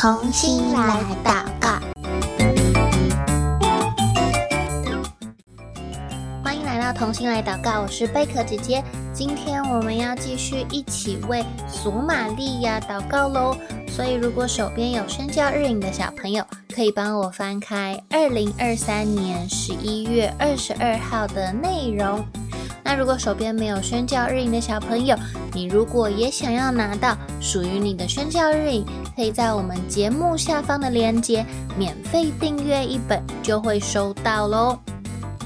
童心来祷告，欢迎来到同心来祷告，我是贝壳姐姐。今天我们要继续一起为索玛利亚祷告喽。所以，如果手边有宣教日影的小朋友，可以帮我翻开二零二三年十一月二十二号的内容。那如果手边没有宣教日影的小朋友，你如果也想要拿到属于你的宣教日影，可以在我们节目下方的链接免费订阅一本，就会收到喽。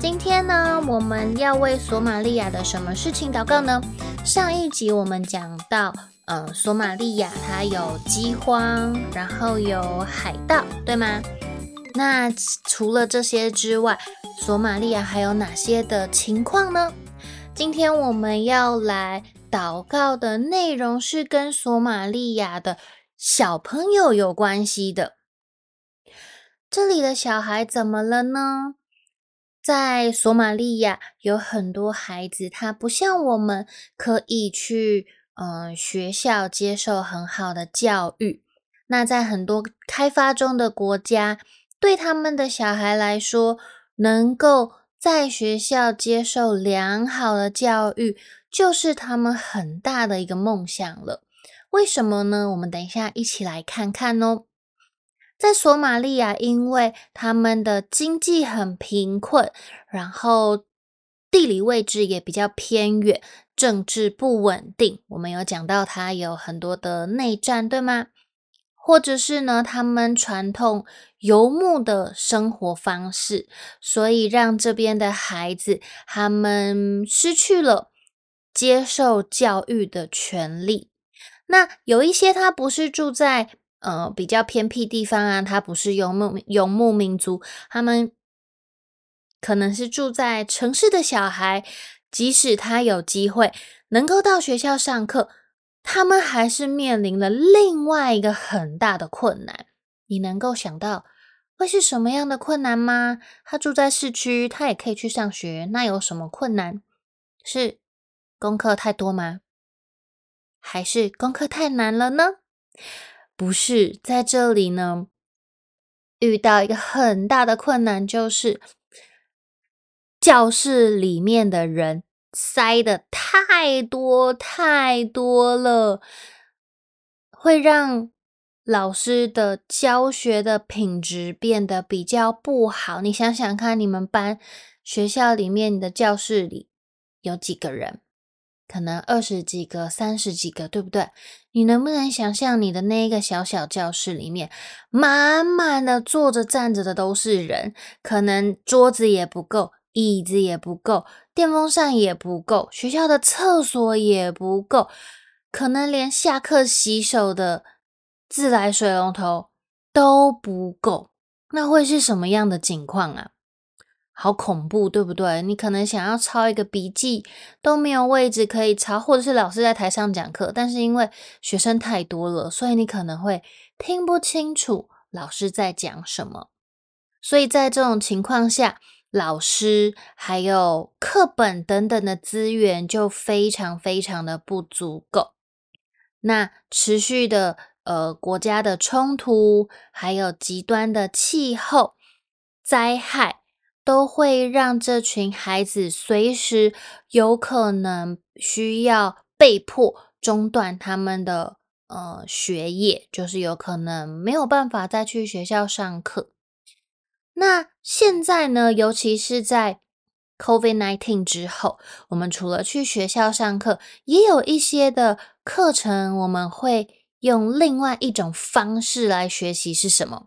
今天呢，我们要为索玛利亚的什么事情祷告呢？上一集我们讲到，呃，索玛利亚它有饥荒，然后有海盗，对吗？那除了这些之外，索玛利亚还有哪些的情况呢？今天我们要来祷告的内容是跟索玛利亚的小朋友有关系的。这里的小孩怎么了呢？在索玛利亚有很多孩子，他不像我们可以去嗯、呃、学校接受很好的教育。那在很多开发中的国家，对他们的小孩来说，能够在学校接受良好的教育，就是他们很大的一个梦想了。为什么呢？我们等一下一起来看看哦。在索马利亚，因为他们的经济很贫困，然后地理位置也比较偏远，政治不稳定。我们有讲到，它有很多的内战，对吗？或者是呢，他们传统游牧的生活方式，所以让这边的孩子他们失去了接受教育的权利。那有一些他不是住在呃比较偏僻地方啊，他不是游牧游牧民族，他们可能是住在城市的小孩，即使他有机会能够到学校上课。他们还是面临了另外一个很大的困难，你能够想到会是什么样的困难吗？他住在市区，他也可以去上学，那有什么困难？是功课太多吗？还是功课太难了呢？不是，在这里呢，遇到一个很大的困难，就是教室里面的人。塞的太多太多了，会让老师的教学的品质变得比较不好。你想想看，你们班学校里面的教室里有几个人？可能二十几个、三十几个，对不对？你能不能想象你的那一个小小教室里面，满满的坐着站着的都是人，可能桌子也不够。椅子也不够，电风扇也不够，学校的厕所也不够，可能连下课洗手的自来水龙头都不够。那会是什么样的情况啊？好恐怖，对不对？你可能想要抄一个笔记都没有位置可以抄，或者是老师在台上讲课，但是因为学生太多了，所以你可能会听不清楚老师在讲什么。所以在这种情况下，老师还有课本等等的资源就非常非常的不足够。那持续的呃国家的冲突，还有极端的气候灾害，都会让这群孩子随时有可能需要被迫中断他们的呃学业，就是有可能没有办法再去学校上课。那现在呢，尤其是在 COVID-19 之后，我们除了去学校上课，也有一些的课程，我们会用另外一种方式来学习，是什么？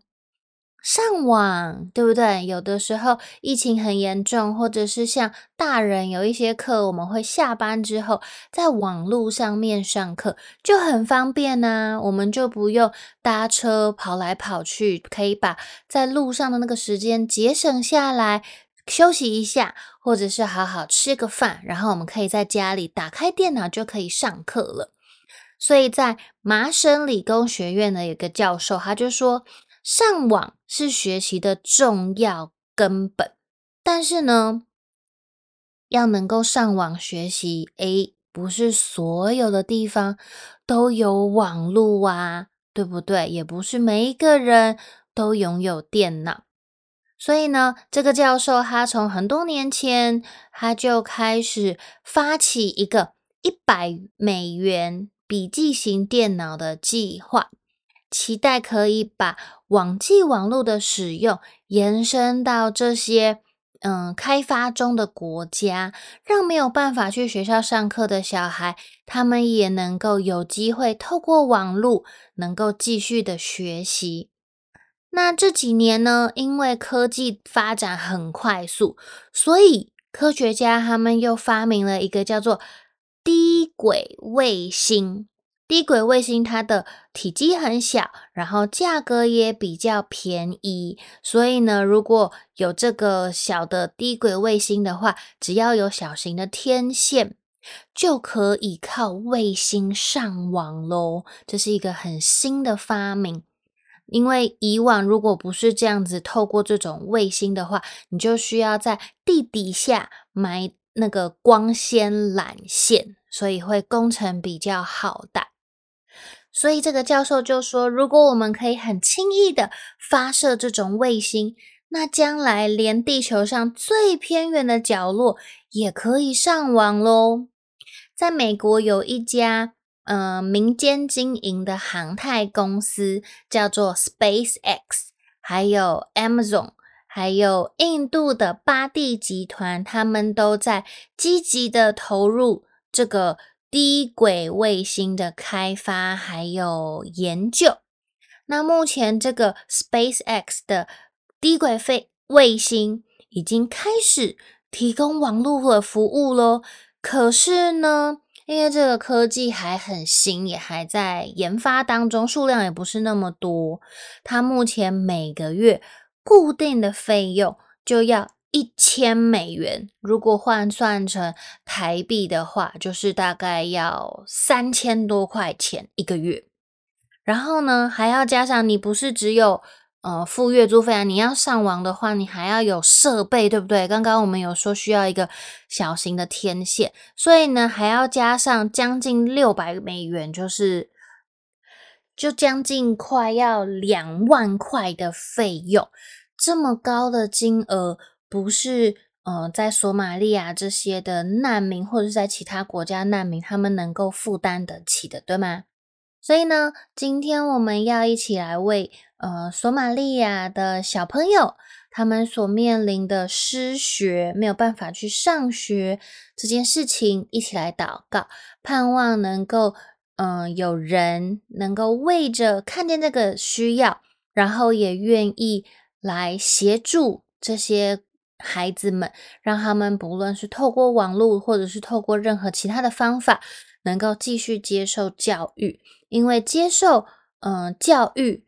上网，对不对？有的时候疫情很严重，或者是像大人有一些课，我们会下班之后在网络上面上课，就很方便呐。我们就不用搭车跑来跑去，可以把在路上的那个时间节省下来，休息一下，或者是好好吃个饭，然后我们可以在家里打开电脑就可以上课了。所以在麻省理工学院的一个教授，他就说，上网是学习的重要根本，但是呢，要能够上网学习，诶，不是所有的地方都有网路啊，对不对？也不是每一个人都拥有电脑。所以呢，这个教授他从很多年前他就开始发起一个一百美元笔记型电脑的计划，期待可以把网际网络的使用延伸到这些嗯开发中的国家，让没有办法去学校上课的小孩，他们也能够有机会透过网络能够继续的学习。那这几年呢，因为科技发展很快速，所以科学家他们又发明了一个叫做低轨卫星。低轨卫星它的体积很小，然后价格也比较便宜，所以呢，如果有这个小的低轨卫星的话，只要有小型的天线，就可以靠卫星上网喽。这是一个很新的发明。因为以往如果不是这样子，透过这种卫星的话，你就需要在地底下埋那个光纤缆线，所以会工程比较浩大。所以这个教授就说，如果我们可以很轻易的发射这种卫星，那将来连地球上最偏远的角落也可以上网喽。在美国有一家。呃，民间经营的航太公司叫做 SpaceX，还有 Amazon，还有印度的巴蒂集团，他们都在积极的投入这个低轨卫星的开发还有研究。那目前这个 SpaceX 的低轨卫卫星已经开始提供网络的服务喽，可是呢，因为这个科技还很新，也还在研发当中，数量也不是那么多。它目前每个月固定的费用就要一千美元，如果换算成台币的话，就是大概要三千多块钱一个月。然后呢，还要加上你不是只有。呃，付月租费啊，你要上网的话，你还要有设备，对不对？刚刚我们有说需要一个小型的天线，所以呢，还要加上将近六百美元，就是就将近快要两万块的费用。这么高的金额，不是呃，在索马利亚这些的难民，或者是在其他国家难民，他们能够负担得起的，对吗？所以呢，今天我们要一起来为。呃，索马利亚的小朋友，他们所面临的失学，没有办法去上学这件事情，一起来祷告，盼望能够，嗯、有人能够为着看见这个需要，然后也愿意来协助这些孩子们，让他们不论是透过网络，或者是透过任何其他的方法，能够继续接受教育，因为接受，嗯、教育。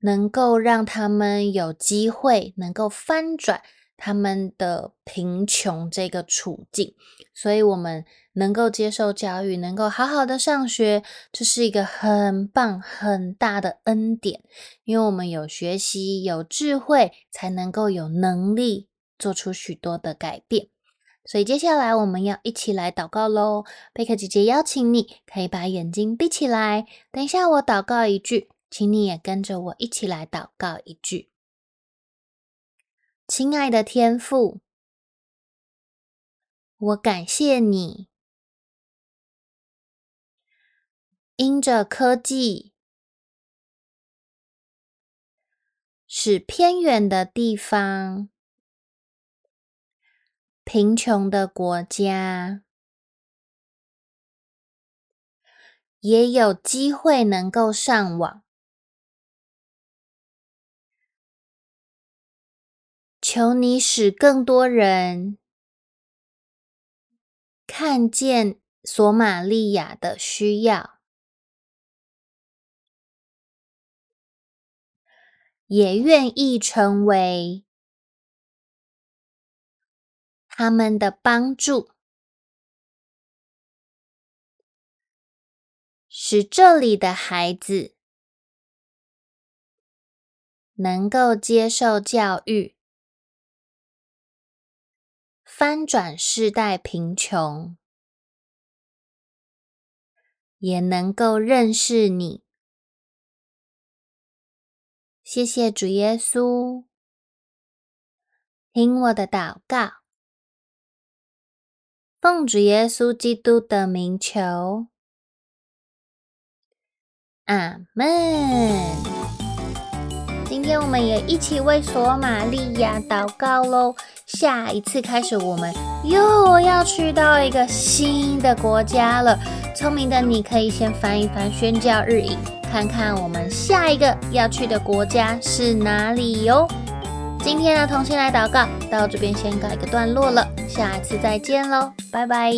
能够让他们有机会能够翻转他们的贫穷这个处境，所以我们能够接受教育，能够好好的上学，这是一个很棒很大的恩典。因为我们有学习，有智慧，才能够有能力做出许多的改变。所以接下来我们要一起来祷告喽。贝克姐姐邀请你，可以把眼睛闭起来，等一下我祷告一句。请你也跟着我一起来祷告一句：亲爱的天父，我感谢你，因着科技，使偏远的地方、贫穷的国家，也有机会能够上网。求你使更多人看见索马利亚的需要，也愿意成为他们的帮助，使这里的孩子能够接受教育。翻转世代贫穷，也能够认识你，谢谢主耶稣，听我的祷告，奉主耶稣基督的名求，阿门。今天我们也一起为索马利亚祷告喽。下一次开始，我们又要去到一个新的国家了。聪明的你可以先翻一翻宣教日影，看看我们下一个要去的国家是哪里哟。今天的同心来祷告到这边先告一个段落了，下次再见喽，拜拜。